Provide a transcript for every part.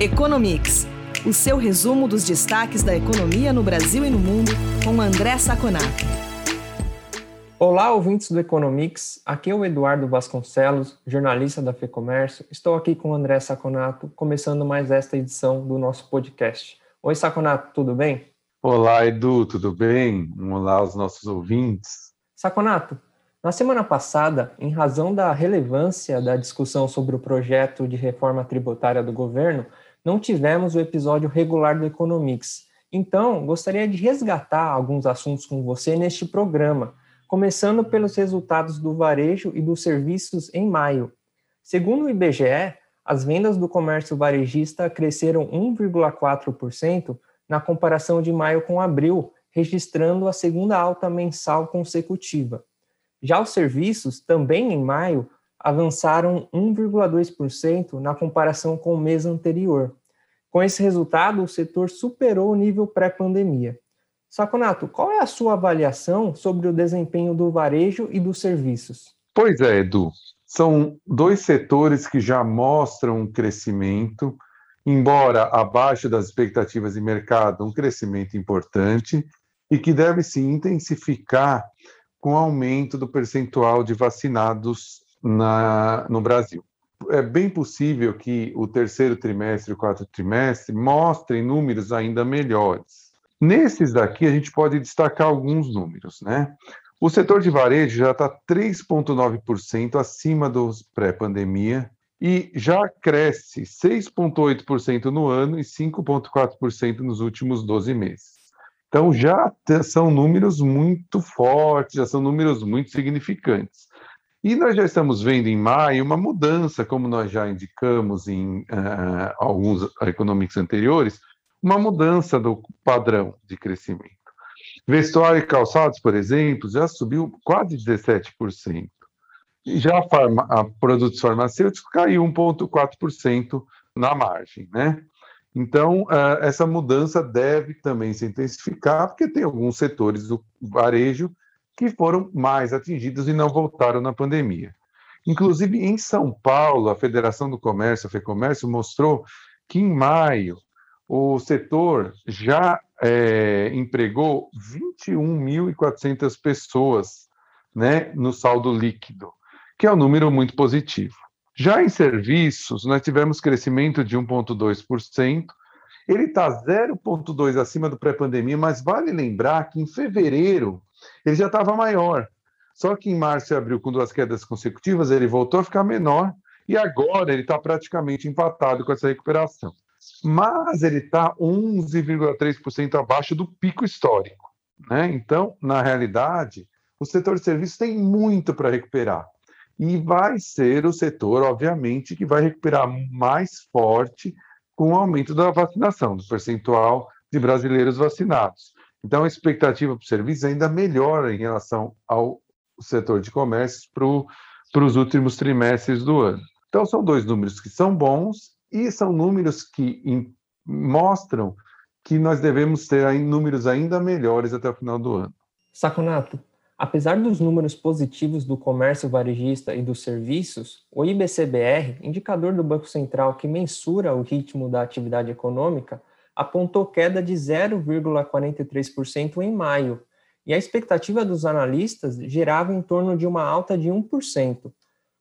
Economics, o seu resumo dos destaques da economia no Brasil e no mundo, com André Saconato. Olá, ouvintes do Economics. Aqui é o Eduardo Vasconcelos, jornalista da FEComércio. Estou aqui com o André Saconato, começando mais esta edição do nosso podcast. Oi, Saconato, tudo bem? Olá, Edu, tudo bem? Olá aos nossos ouvintes. Saconato, na semana passada, em razão da relevância da discussão sobre o projeto de reforma tributária do governo, não tivemos o episódio regular do Economics. Então, gostaria de resgatar alguns assuntos com você neste programa, começando pelos resultados do varejo e dos serviços em maio. Segundo o IBGE, as vendas do comércio varejista cresceram 1,4% na comparação de maio com abril, registrando a segunda alta mensal consecutiva. Já os serviços, também em maio, avançaram 1,2% na comparação com o mês anterior. Com esse resultado, o setor superou o nível pré-pandemia. Saconato, qual é a sua avaliação sobre o desempenho do varejo e dos serviços? Pois é, Edu. São dois setores que já mostram um crescimento, embora abaixo das expectativas de mercado, um crescimento importante e que deve se intensificar com o aumento do percentual de vacinados na, no Brasil. É bem possível que o terceiro trimestre e o quarto trimestre mostrem números ainda melhores. Nesses daqui, a gente pode destacar alguns números, né? O setor de varejo já está 3,9% acima dos pré-pandemia e já cresce 6,8% no ano e 5,4% nos últimos 12 meses. Então, já são números muito fortes, já são números muito significantes. E nós já estamos vendo em maio uma mudança, como nós já indicamos em uh, alguns econômicos anteriores, uma mudança do padrão de crescimento. Vestuário e calçados, por exemplo, já subiu quase 17%. E já a, farma, a produtos farmacêuticos caiu 1,4% na margem, né? Então, uh, essa mudança deve também se intensificar, porque tem alguns setores do varejo que foram mais atingidos e não voltaram na pandemia. Inclusive, em São Paulo, a Federação do Comércio, a FEComércio, mostrou que em maio o setor já é, empregou 21.400 pessoas né, no saldo líquido, que é um número muito positivo. Já em serviços, nós tivemos crescimento de 1,2%, ele está 0,2% acima do pré-pandemia, mas vale lembrar que em fevereiro ele já estava maior. Só que em março e abril, com duas quedas consecutivas, ele voltou a ficar menor e agora ele está praticamente empatado com essa recuperação. Mas ele está 11,3% abaixo do pico histórico. Né? Então, na realidade, o setor de serviços tem muito para recuperar. E vai ser o setor, obviamente, que vai recuperar mais forte com o aumento da vacinação, do percentual de brasileiros vacinados. Então, a expectativa para o serviço ainda melhora em relação ao setor de comércio para os últimos trimestres do ano. Então, são dois números que são bons e são números que mostram que nós devemos ter aí números ainda melhores até o final do ano. Saconato, apesar dos números positivos do comércio varejista e dos serviços, o IBCBR, indicador do Banco Central que mensura o ritmo da atividade econômica, apontou queda de 0,43% em maio, e a expectativa dos analistas gerava em torno de uma alta de 1%.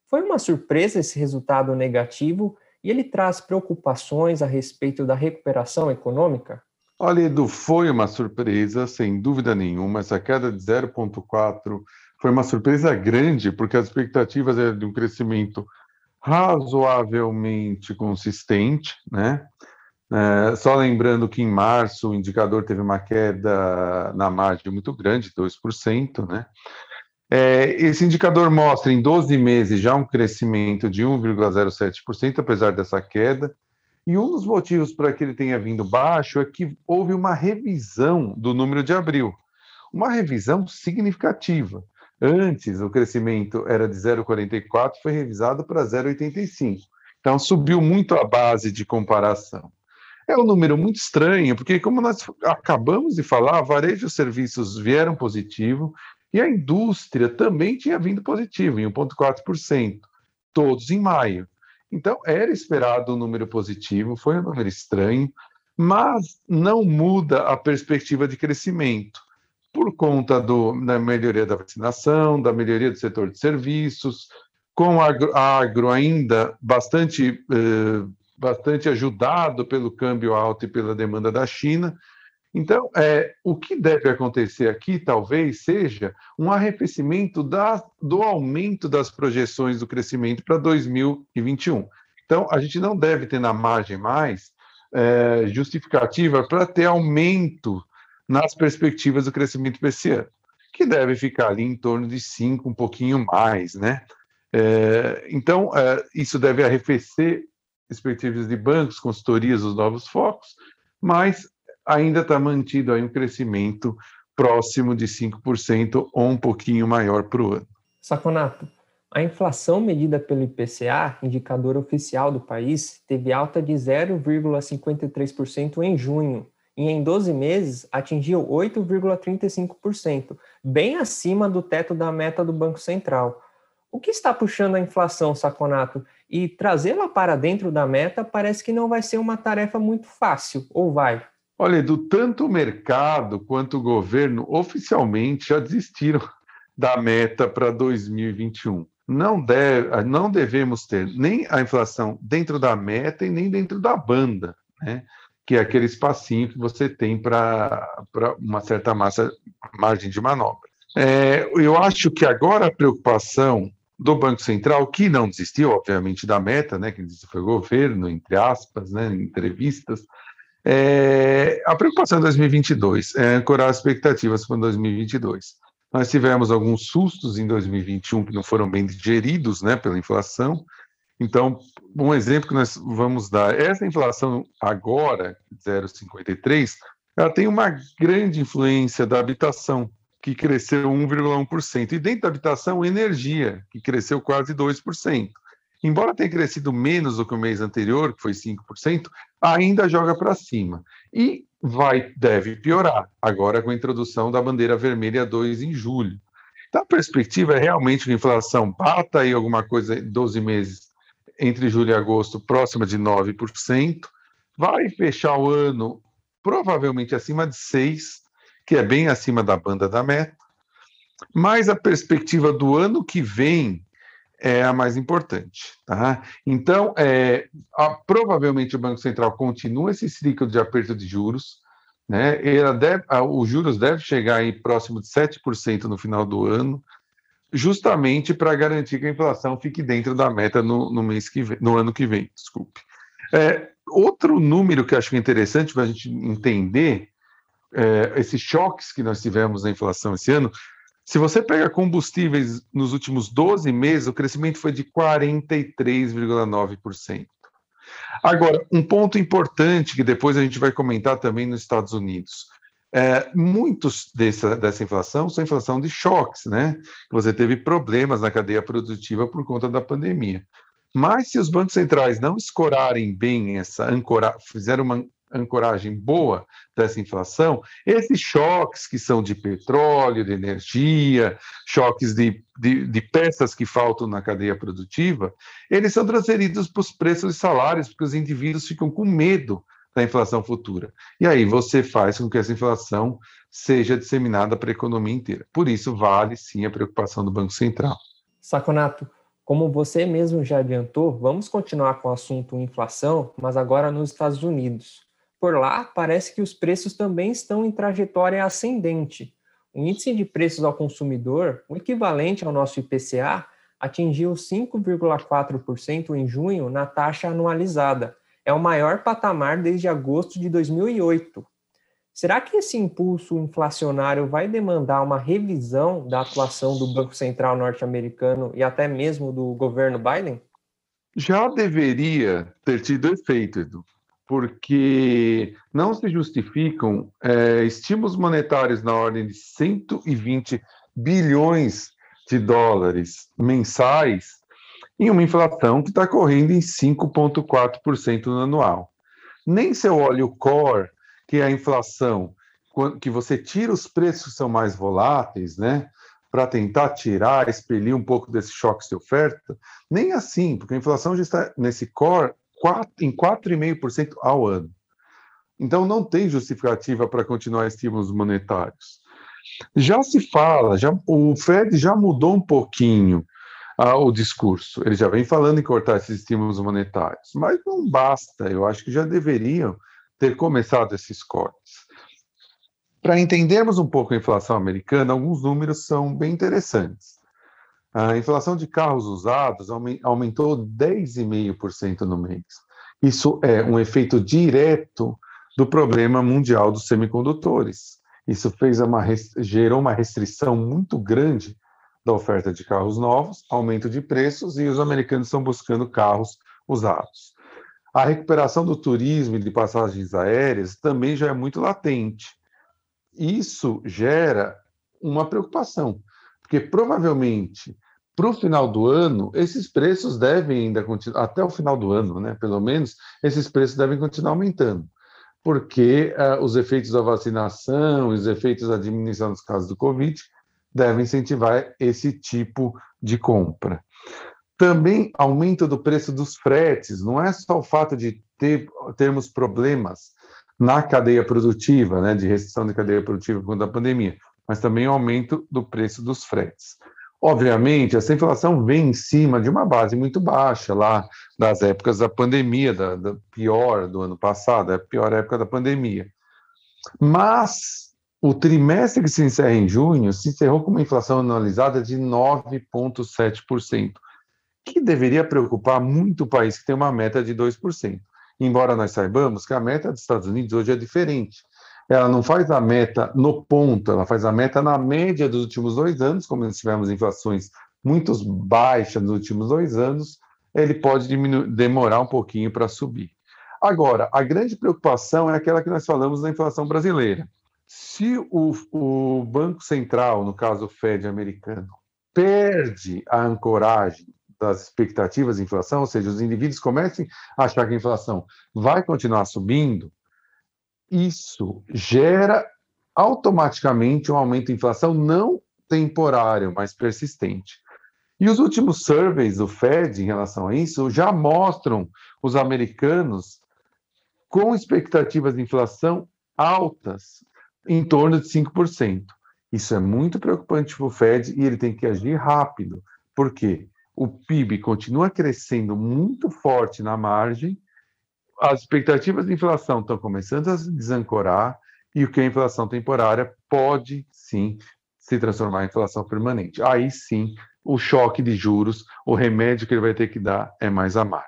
Foi uma surpresa esse resultado negativo e ele traz preocupações a respeito da recuperação econômica? Olha, Edu, foi uma surpresa, sem dúvida nenhuma. Essa queda de 0,4 foi uma surpresa grande, porque as expectativas eram de um crescimento razoavelmente consistente, né? É, só lembrando que em março o indicador teve uma queda na margem muito grande, 2%, né? É, esse indicador mostra em 12 meses já um crescimento de 1,07%, apesar dessa queda. E um dos motivos para que ele tenha vindo baixo é que houve uma revisão do número de abril, uma revisão significativa. Antes, o crescimento era de 0,44, foi revisado para 0,85. Então, subiu muito a base de comparação. É um número muito estranho, porque, como nós acabamos de falar, varejo e serviços vieram positivo e a indústria também tinha vindo positivo, em 1,4%, todos em maio. Então, era esperado um número positivo, foi um número estranho, mas não muda a perspectiva de crescimento, por conta do, da melhoria da vacinação, da melhoria do setor de serviços, com a agro, agro ainda bastante, eh, bastante ajudado pelo câmbio alto e pela demanda da China. Então, é, o que deve acontecer aqui talvez seja um arrefecimento da, do aumento das projeções do crescimento para 2021. Então, a gente não deve ter na margem mais é, justificativa para ter aumento nas perspectivas do crescimento para esse ano, que deve ficar ali em torno de 5, um pouquinho mais, né? É, então, é, isso deve arrefecer perspectivas de bancos, consultorias, os novos focos, mas ainda está mantido aí um crescimento próximo de 5% ou um pouquinho maior para o ano. Saconato, a inflação medida pelo IPCA, indicador oficial do país, teve alta de 0,53% em junho e em 12 meses atingiu 8,35%, bem acima do teto da meta do Banco Central. O que está puxando a inflação, Saconato? E trazê-la para dentro da meta parece que não vai ser uma tarefa muito fácil, ou vai? Olha, do tanto o mercado quanto o governo oficialmente já desistiram da meta para 2021 não, deve, não devemos ter nem a inflação dentro da meta e nem dentro da banda, né? que é aquele espacinho que você tem para uma certa massa, margem de manobra. É, eu acho que agora a preocupação do Banco Central, que não desistiu, obviamente, da meta, né, que desistiu foi o governo, entre aspas, né, em entrevistas, é, a preocupação em 2022 é ancorar as expectativas para 2022. Nós tivemos alguns sustos em 2021 que não foram bem digeridos né, pela inflação. Então, um exemplo que nós vamos dar, essa inflação agora, 0,53, ela tem uma grande influência da habitação, que cresceu 1,1%, e dentro da habitação, energia, que cresceu quase 2%. Embora tenha crescido menos do que o mês anterior, que foi 5%, ainda joga para cima. E vai deve piorar, agora com a introdução da bandeira vermelha 2 em julho. Então, a perspectiva é realmente que a inflação bata aí alguma coisa em 12 meses, entre julho e agosto, próxima de 9%, vai fechar o ano provavelmente acima de 6%, que é bem acima da banda da meta, mas a perspectiva do ano que vem é a mais importante. Tá? Então, é, a, provavelmente o Banco Central continua esse ciclo de aperto de juros, né? Deve, a, os juros devem chegar aí próximo de 7% no final do ano, justamente para garantir que a inflação fique dentro da meta no, no mês que vem, no ano que vem, desculpe. É, outro número que eu acho interessante para a gente entender é, esses choques que nós tivemos na inflação esse ano se você pega combustíveis nos últimos 12 meses, o crescimento foi de 43,9%. Agora, um ponto importante que depois a gente vai comentar também nos Estados Unidos. É, muitos dessa, dessa inflação são inflação de choques, né? Você teve problemas na cadeia produtiva por conta da pandemia. Mas se os bancos centrais não escorarem bem essa ancorar, fizeram uma ancoragem boa dessa inflação, esses choques que são de petróleo, de energia, choques de, de, de peças que faltam na cadeia produtiva, eles são transferidos para os preços e salários, porque os indivíduos ficam com medo da inflação futura. E aí você faz com que essa inflação seja disseminada para a economia inteira. Por isso, vale sim a preocupação do Banco Central. Saconato, como você mesmo já adiantou, vamos continuar com o assunto inflação, mas agora nos Estados Unidos. Por lá, parece que os preços também estão em trajetória ascendente. O índice de preços ao consumidor, o equivalente ao nosso IPCA, atingiu 5,4% em junho na taxa anualizada. É o maior patamar desde agosto de 2008. Será que esse impulso inflacionário vai demandar uma revisão da atuação do Banco Central norte-americano e até mesmo do governo Biden? Já deveria ter tido efeito, Edu porque não se justificam é, estímulos monetários na ordem de 120 bilhões de dólares mensais em uma inflação que está correndo em 5,4% no anual. Nem seu óleo core, que é a inflação, que você tira os preços que são mais voláteis, né, para tentar tirar, expelir um pouco desse choque de oferta? Nem assim, porque a inflação já está nesse core 4, em 4,5% ao ano. Então, não tem justificativa para continuar estímulos monetários. Já se fala, já, o Fed já mudou um pouquinho ah, o discurso. Ele já vem falando em cortar esses estímulos monetários, mas não basta. Eu acho que já deveriam ter começado esses cortes. Para entendermos um pouco a inflação americana, alguns números são bem interessantes. A inflação de carros usados aumentou 10,5% no mês. Isso é um efeito direto do problema mundial dos semicondutores. Isso fez uma, gerou uma restrição muito grande da oferta de carros novos, aumento de preços, e os americanos estão buscando carros usados. A recuperação do turismo e de passagens aéreas também já é muito latente. Isso gera uma preocupação, porque provavelmente para o final do ano, esses preços devem ainda continuar, até o final do ano, né, pelo menos, esses preços devem continuar aumentando, porque uh, os efeitos da vacinação, os efeitos da diminuição dos casos do Covid devem incentivar esse tipo de compra. Também aumento do preço dos fretes, não é só o fato de ter, termos problemas na cadeia produtiva, né, de restrição de cadeia produtiva por conta da pandemia, mas também o aumento do preço dos fretes. Obviamente, essa inflação vem em cima de uma base muito baixa, lá das épocas da pandemia, da, da pior do ano passado, a pior época da pandemia. Mas o trimestre que se encerra em junho se encerrou com uma inflação anualizada de 9,7%, que deveria preocupar muito o país que tem uma meta de 2%. Embora nós saibamos que a meta dos Estados Unidos hoje é diferente. Ela não faz a meta no ponto, ela faz a meta na média dos últimos dois anos, como nós tivemos inflações muito baixas nos últimos dois anos, ele pode demorar um pouquinho para subir. Agora, a grande preocupação é aquela que nós falamos da inflação brasileira. Se o, o Banco Central, no caso o Fed americano, perde a ancoragem das expectativas de inflação, ou seja, os indivíduos comecem a achar que a inflação vai continuar subindo, isso gera automaticamente um aumento de inflação não temporário, mas persistente. E os últimos surveys do Fed em relação a isso já mostram os americanos com expectativas de inflação altas em torno de 5%. Isso é muito preocupante para o Fed e ele tem que agir rápido, porque o PIB continua crescendo muito forte na margem, as expectativas de inflação estão começando a se desancorar e o que é inflação temporária pode sim se transformar em inflação permanente. Aí sim, o choque de juros, o remédio que ele vai ter que dar é mais amargo.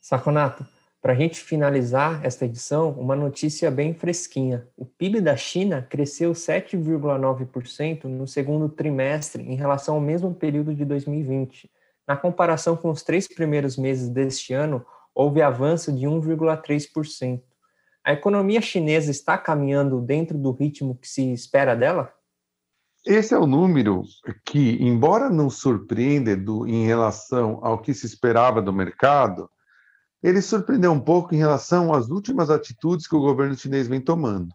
Saconato, para a gente finalizar esta edição, uma notícia bem fresquinha. O PIB da China cresceu 7,9% no segundo trimestre em relação ao mesmo período de 2020. Na comparação com os três primeiros meses deste ano, houve avanço de 1,3%. A economia chinesa está caminhando dentro do ritmo que se espera dela? Esse é o número que, embora não surpreenda do, em relação ao que se esperava do mercado, ele surpreendeu um pouco em relação às últimas atitudes que o governo chinês vem tomando.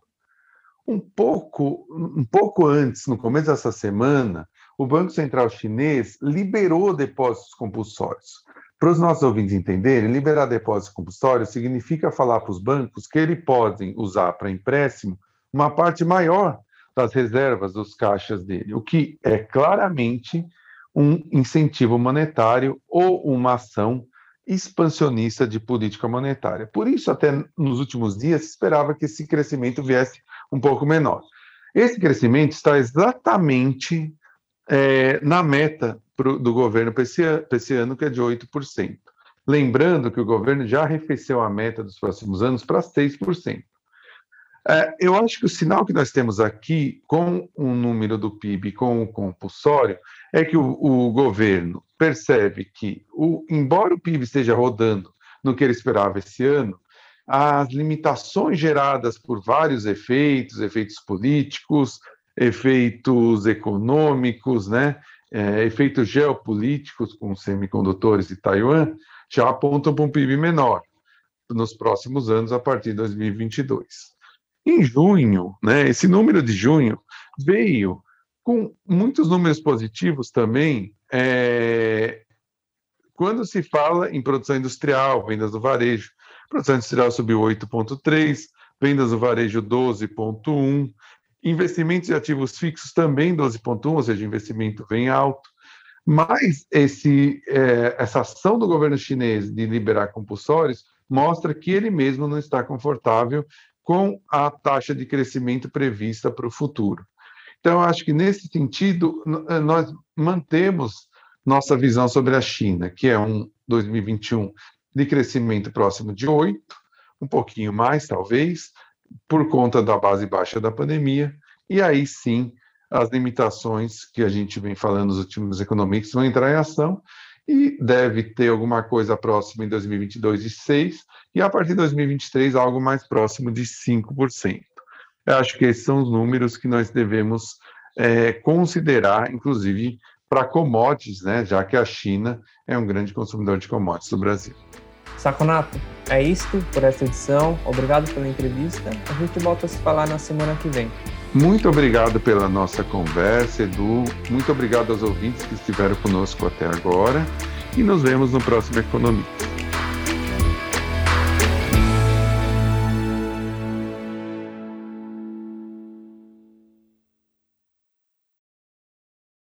Um pouco, um pouco antes, no começo dessa semana, o Banco Central Chinês liberou depósitos compulsórios. Para os nossos ouvintes entenderem, liberar depósitos compulsórios significa falar para os bancos que eles podem usar para empréstimo uma parte maior das reservas dos caixas dele, o que é claramente um incentivo monetário ou uma ação expansionista de política monetária. Por isso, até nos últimos dias, se esperava que esse crescimento viesse um pouco menor. Esse crescimento está exatamente é, na meta pro, do governo para esse, esse, ano, que é de 8%. Lembrando que o governo já arrefeceu a meta dos próximos anos para 6%. É, eu acho que o sinal que nós temos aqui, com o número do PIB, com o compulsório, é que o, o governo percebe que, o, embora o PIB esteja rodando no que ele esperava esse ano, as limitações geradas por vários efeitos, efeitos políticos, efeitos econômicos, né, é, efeitos geopolíticos com semicondutores de Taiwan, já apontam para um PIB menor nos próximos anos, a partir de 2022. Em junho, né, esse número de junho veio com muitos números positivos também, é, quando se fala em produção industrial, vendas do varejo. Produção industrial subiu 8,3%, vendas do varejo 12,1%, investimentos de ativos fixos também 12,1%, ou seja, investimento vem alto. Mas esse, é, essa ação do governo chinês de liberar compulsórios mostra que ele mesmo não está confortável com a taxa de crescimento prevista para o futuro. Então, acho que nesse sentido, nós mantemos nossa visão sobre a China, que é um 2021 de crescimento próximo de 8, um pouquinho mais, talvez, por conta da base baixa da pandemia, e aí sim as limitações que a gente vem falando nos últimos econômicos vão entrar em ação e deve ter alguma coisa próxima em 2022 de 6 e a partir de 2023 algo mais próximo de 5%. Eu acho que esses são os números que nós devemos é, considerar, inclusive para commodities, né, já que a China é um grande consumidor de commodities do Brasil. Saconato, é isto por esta edição. Obrigado pela entrevista. A gente volta a se falar na semana que vem. Muito obrigado pela nossa conversa, Edu. Muito obrigado aos ouvintes que estiveram conosco até agora. E nos vemos no próximo Economia.